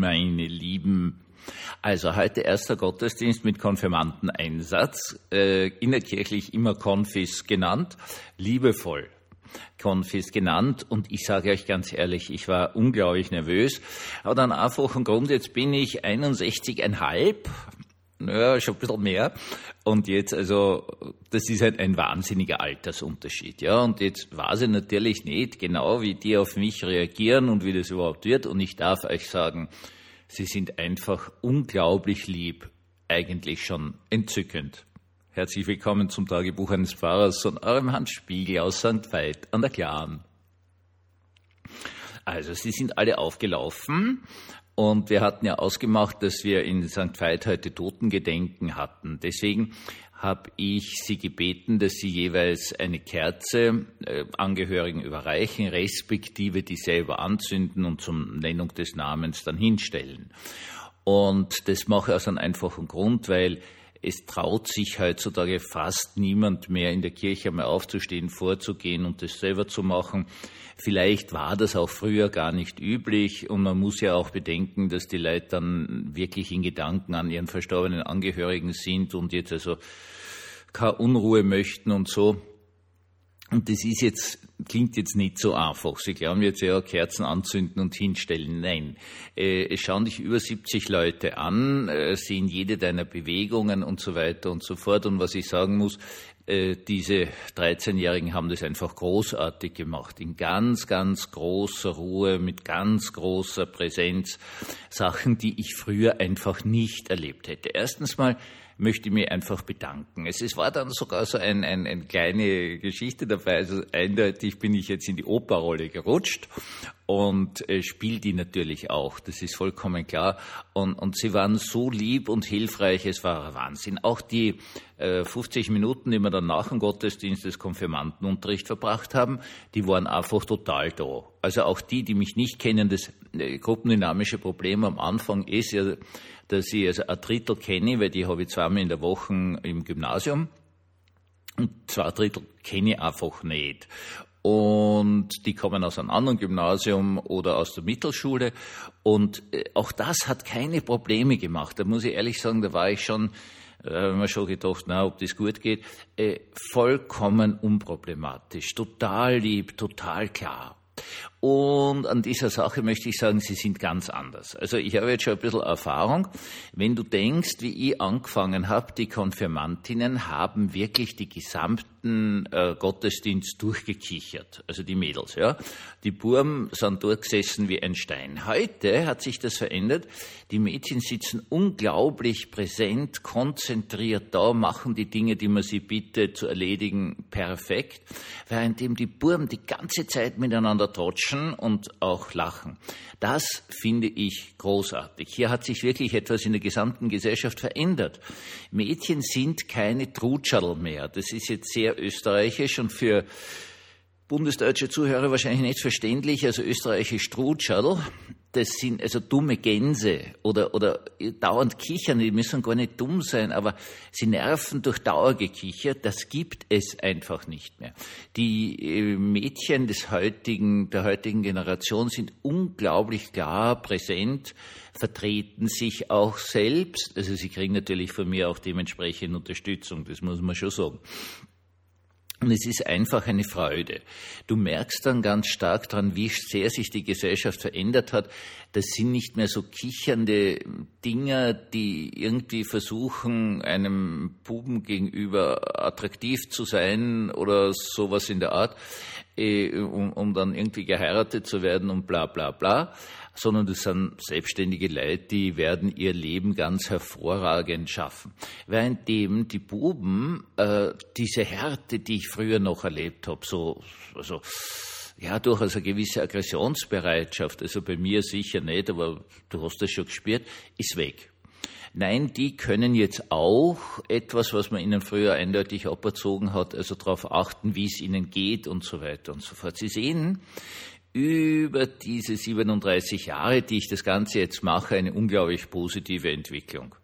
meine Lieben. Also heute erster Gottesdienst mit Konfirmandeneinsatz, äh, innerkirchlich immer Konfis genannt, liebevoll. Konfis genannt und ich sage euch ganz ehrlich, ich war unglaublich nervös. Aber dann einfach im Grund, jetzt bin ich 61,5, naja, schon ein bisschen mehr. Und jetzt, also, das ist halt ein wahnsinniger Altersunterschied, ja. Und jetzt weiß ich natürlich nicht genau, wie die auf mich reagieren und wie das überhaupt wird. Und ich darf euch sagen, sie sind einfach unglaublich lieb, eigentlich schon entzückend. Herzlich willkommen zum Tagebuch eines Pfarrers von eurem Hans Spiegel aus St. Veit an der Klaren. Also, sie sind alle aufgelaufen und wir hatten ja ausgemacht, dass wir in St. Veit heute Totengedenken hatten. Deswegen habe ich Sie gebeten, dass Sie jeweils eine Kerze äh, Angehörigen überreichen, respektive die selber anzünden und zum Nennung des Namens dann hinstellen. Und das mache ich aus einem einfachen Grund, weil es traut sich heutzutage fast niemand mehr in der Kirche mal aufzustehen, vorzugehen und das selber zu machen. Vielleicht war das auch früher gar nicht üblich und man muss ja auch bedenken, dass die Leute dann wirklich in Gedanken an ihren verstorbenen Angehörigen sind und jetzt also keine Unruhe möchten und so. Und das ist jetzt, klingt jetzt nicht so einfach. Sie glauben jetzt ja, Kerzen anzünden und hinstellen. Nein. Äh, es schauen dich über 70 Leute an, äh, sehen jede deiner Bewegungen und so weiter und so fort. Und was ich sagen muss, äh, diese 13-Jährigen haben das einfach großartig gemacht. In ganz, ganz großer Ruhe, mit ganz großer Präsenz. Sachen, die ich früher einfach nicht erlebt hätte. Erstens mal, möchte ich mich einfach bedanken. Es, es war dann sogar so ein, ein, eine kleine Geschichte dabei. Also eindeutig bin ich jetzt in die Operrolle gerutscht und äh, spiele die natürlich auch. Das ist vollkommen klar. Und, und sie waren so lieb und hilfreich. Es war Wahnsinn. Auch die äh, 50 Minuten, die wir dann nach dem Gottesdienst des Konfirmandenunterricht verbracht haben, die waren einfach total da. Also auch die, die mich nicht kennen, das äh, gruppendynamische Problem am Anfang ist ja, dass ich also ein Drittel kenne, weil die habe ich zweimal in der Woche im Gymnasium. Und zwei Drittel kenne ich einfach nicht. Und die kommen aus einem anderen Gymnasium oder aus der Mittelschule. Und äh, auch das hat keine Probleme gemacht. Da muss ich ehrlich sagen, da war ich schon, da äh, mir schon gedacht, na, ob das gut geht, äh, vollkommen unproblematisch, total lieb, total klar. Und an dieser Sache möchte ich sagen, sie sind ganz anders. Also ich habe jetzt schon ein bisschen Erfahrung. Wenn du denkst, wie ich angefangen habe, die Konfirmantinnen haben wirklich die gesamten äh, Gottesdienst durchgekichert. Also die Mädels, ja. Die Burm sind durchgesessen wie ein Stein. Heute hat sich das verändert. Die Mädchen sitzen unglaublich präsent, konzentriert da, machen die Dinge, die man sie bittet zu erledigen, perfekt. Währenddem die Burm die ganze Zeit miteinander trotschen klatschen und auch lachen. Das finde ich großartig. Hier hat sich wirklich etwas in der gesamten Gesellschaft verändert. Mädchen sind keine Trutscherl mehr. Das ist jetzt sehr österreichisch und für bundesdeutsche Zuhörer wahrscheinlich nicht verständlich, also österreichische Strutscherl, das sind also dumme Gänse oder, oder dauernd kichern, die müssen gar nicht dumm sein, aber sie nerven durch Dauergekicher, das gibt es einfach nicht mehr. Die äh, Mädchen des heutigen, der heutigen Generation sind unglaublich klar präsent, vertreten sich auch selbst, also sie kriegen natürlich von mir auch dementsprechend Unterstützung, das muss man schon sagen. Und es ist einfach eine Freude. Du merkst dann ganz stark dran, wie sehr sich die Gesellschaft verändert hat. Das sind nicht mehr so kichernde Dinger, die irgendwie versuchen, einem Buben gegenüber attraktiv zu sein oder sowas in der Art, eh, um, um dann irgendwie geheiratet zu werden und bla bla bla sondern das sind selbstständige Leute, die werden ihr Leben ganz hervorragend schaffen. Währenddem die Buben äh, diese Härte, die ich früher noch erlebt habe, so also ja, durchaus eine gewisse Aggressionsbereitschaft, also bei mir sicher nicht, aber du hast das schon gespürt, ist weg. Nein, die können jetzt auch etwas, was man ihnen früher eindeutig aberzogen hat, also darauf achten, wie es ihnen geht und so weiter und so fort. Sie sehen, über diese 37 Jahre, die ich das Ganze jetzt mache, eine unglaublich positive Entwicklung.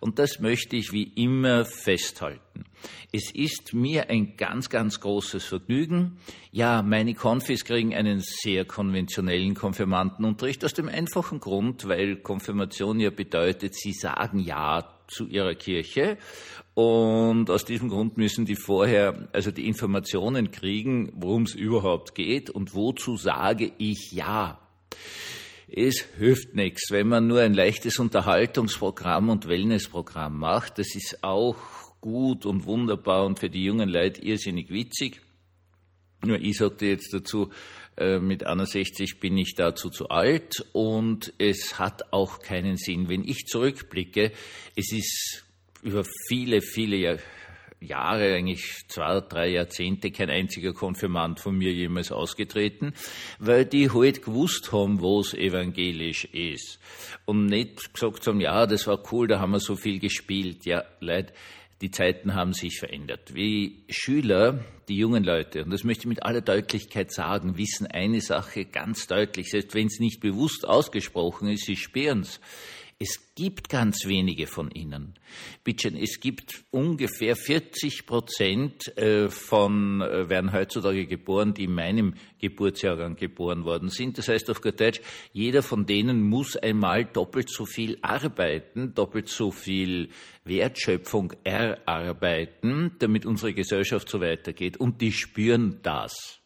Und das möchte ich wie immer festhalten. Es ist mir ein ganz, ganz großes Vergnügen. Ja, meine Konfis kriegen einen sehr konventionellen Konfirmandenunterricht aus dem einfachen Grund, weil Konfirmation ja bedeutet, sie sagen Ja zu ihrer Kirche und aus diesem Grund müssen die vorher also die Informationen kriegen, worum es überhaupt geht und wozu sage ich Ja. Es hilft nichts, wenn man nur ein leichtes Unterhaltungsprogramm und Wellnessprogramm macht. Das ist auch gut und wunderbar und für die jungen Leute irrsinnig witzig. Nur ich sagte jetzt dazu, äh, mit 61 bin ich dazu zu alt und es hat auch keinen Sinn. Wenn ich zurückblicke, es ist über viele, viele Jahre, eigentlich zwei, drei Jahrzehnte kein einziger Konfirmand von mir jemals ausgetreten, weil die halt gewusst haben, wo es evangelisch ist. Und nicht gesagt haben, ja, das war cool, da haben wir so viel gespielt. Ja, Leute, die Zeiten haben sich verändert. Wie Schüler, die jungen Leute, und das möchte ich mit aller Deutlichkeit sagen, wissen eine Sache ganz deutlich, selbst wenn es nicht bewusst ausgesprochen ist, sie spüren es. Es gibt ganz wenige von ihnen. Bitte, es gibt ungefähr 40 Prozent äh, von, äh, werden heutzutage geboren, die in meinem Geburtsjahrgang geboren worden sind. Das heißt auf gut Deutsch, jeder von denen muss einmal doppelt so viel arbeiten, doppelt so viel Wertschöpfung erarbeiten, damit unsere Gesellschaft so weitergeht. Und die spüren das.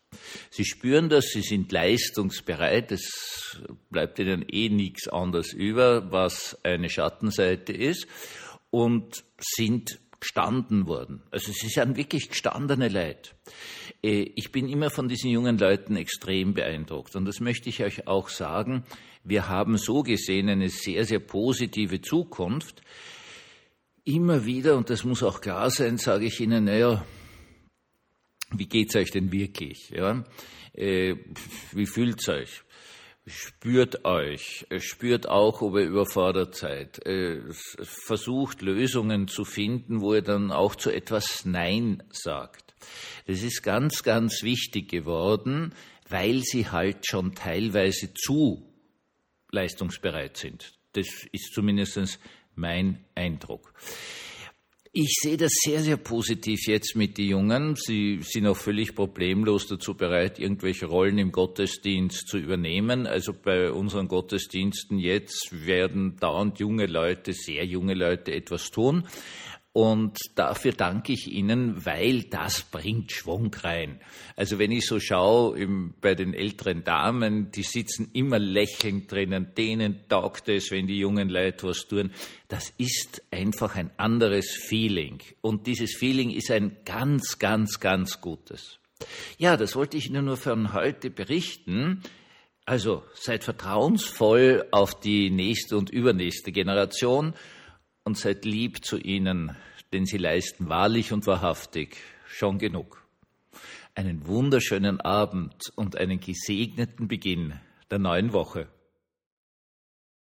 Sie spüren das, sie sind leistungsbereit, es bleibt ihnen eh nichts anderes über, was eine Schattenseite ist, und sind gestanden worden. Also sie sind wirklich gestandene Leute. Äh, ich bin immer von diesen jungen Leuten extrem beeindruckt. Und das möchte ich euch auch sagen. Wir haben so gesehen eine sehr, sehr positive Zukunft. Immer wieder, und das muss auch klar sein, sage ich Ihnen, naja, wie geht's euch denn wirklich? Ja? Äh, wie fühlt's euch? Spürt euch, spürt auch, ob ihr überfordert seid. Äh, versucht Lösungen zu finden, wo ihr dann auch zu etwas Nein sagt. Das ist ganz, ganz wichtig geworden, weil sie halt schon teilweise zu leistungsbereit sind. Das ist zumindest mein Eindruck. Ich sehe das sehr, sehr positiv jetzt mit den Jungen. Sie sind auch völlig problemlos dazu bereit, irgendwelche Rollen im Gottesdienst zu übernehmen. Also bei unseren Gottesdiensten jetzt werden dauernd junge Leute, sehr junge Leute etwas tun. Und dafür danke ich Ihnen, weil das bringt Schwung rein. Also wenn ich so schaue im, bei den älteren Damen, die sitzen immer lächelnd drinnen, denen taugt es, wenn die jungen Leute was tun. Das ist einfach ein anderes Feeling. Und dieses Feeling ist ein ganz, ganz, ganz gutes. Ja, das wollte ich Ihnen nur von heute berichten. Also seid vertrauensvoll auf die nächste und übernächste Generation und seid lieb zu ihnen, denn sie leisten wahrlich und wahrhaftig schon genug. Einen wunderschönen Abend und einen gesegneten Beginn der neuen Woche.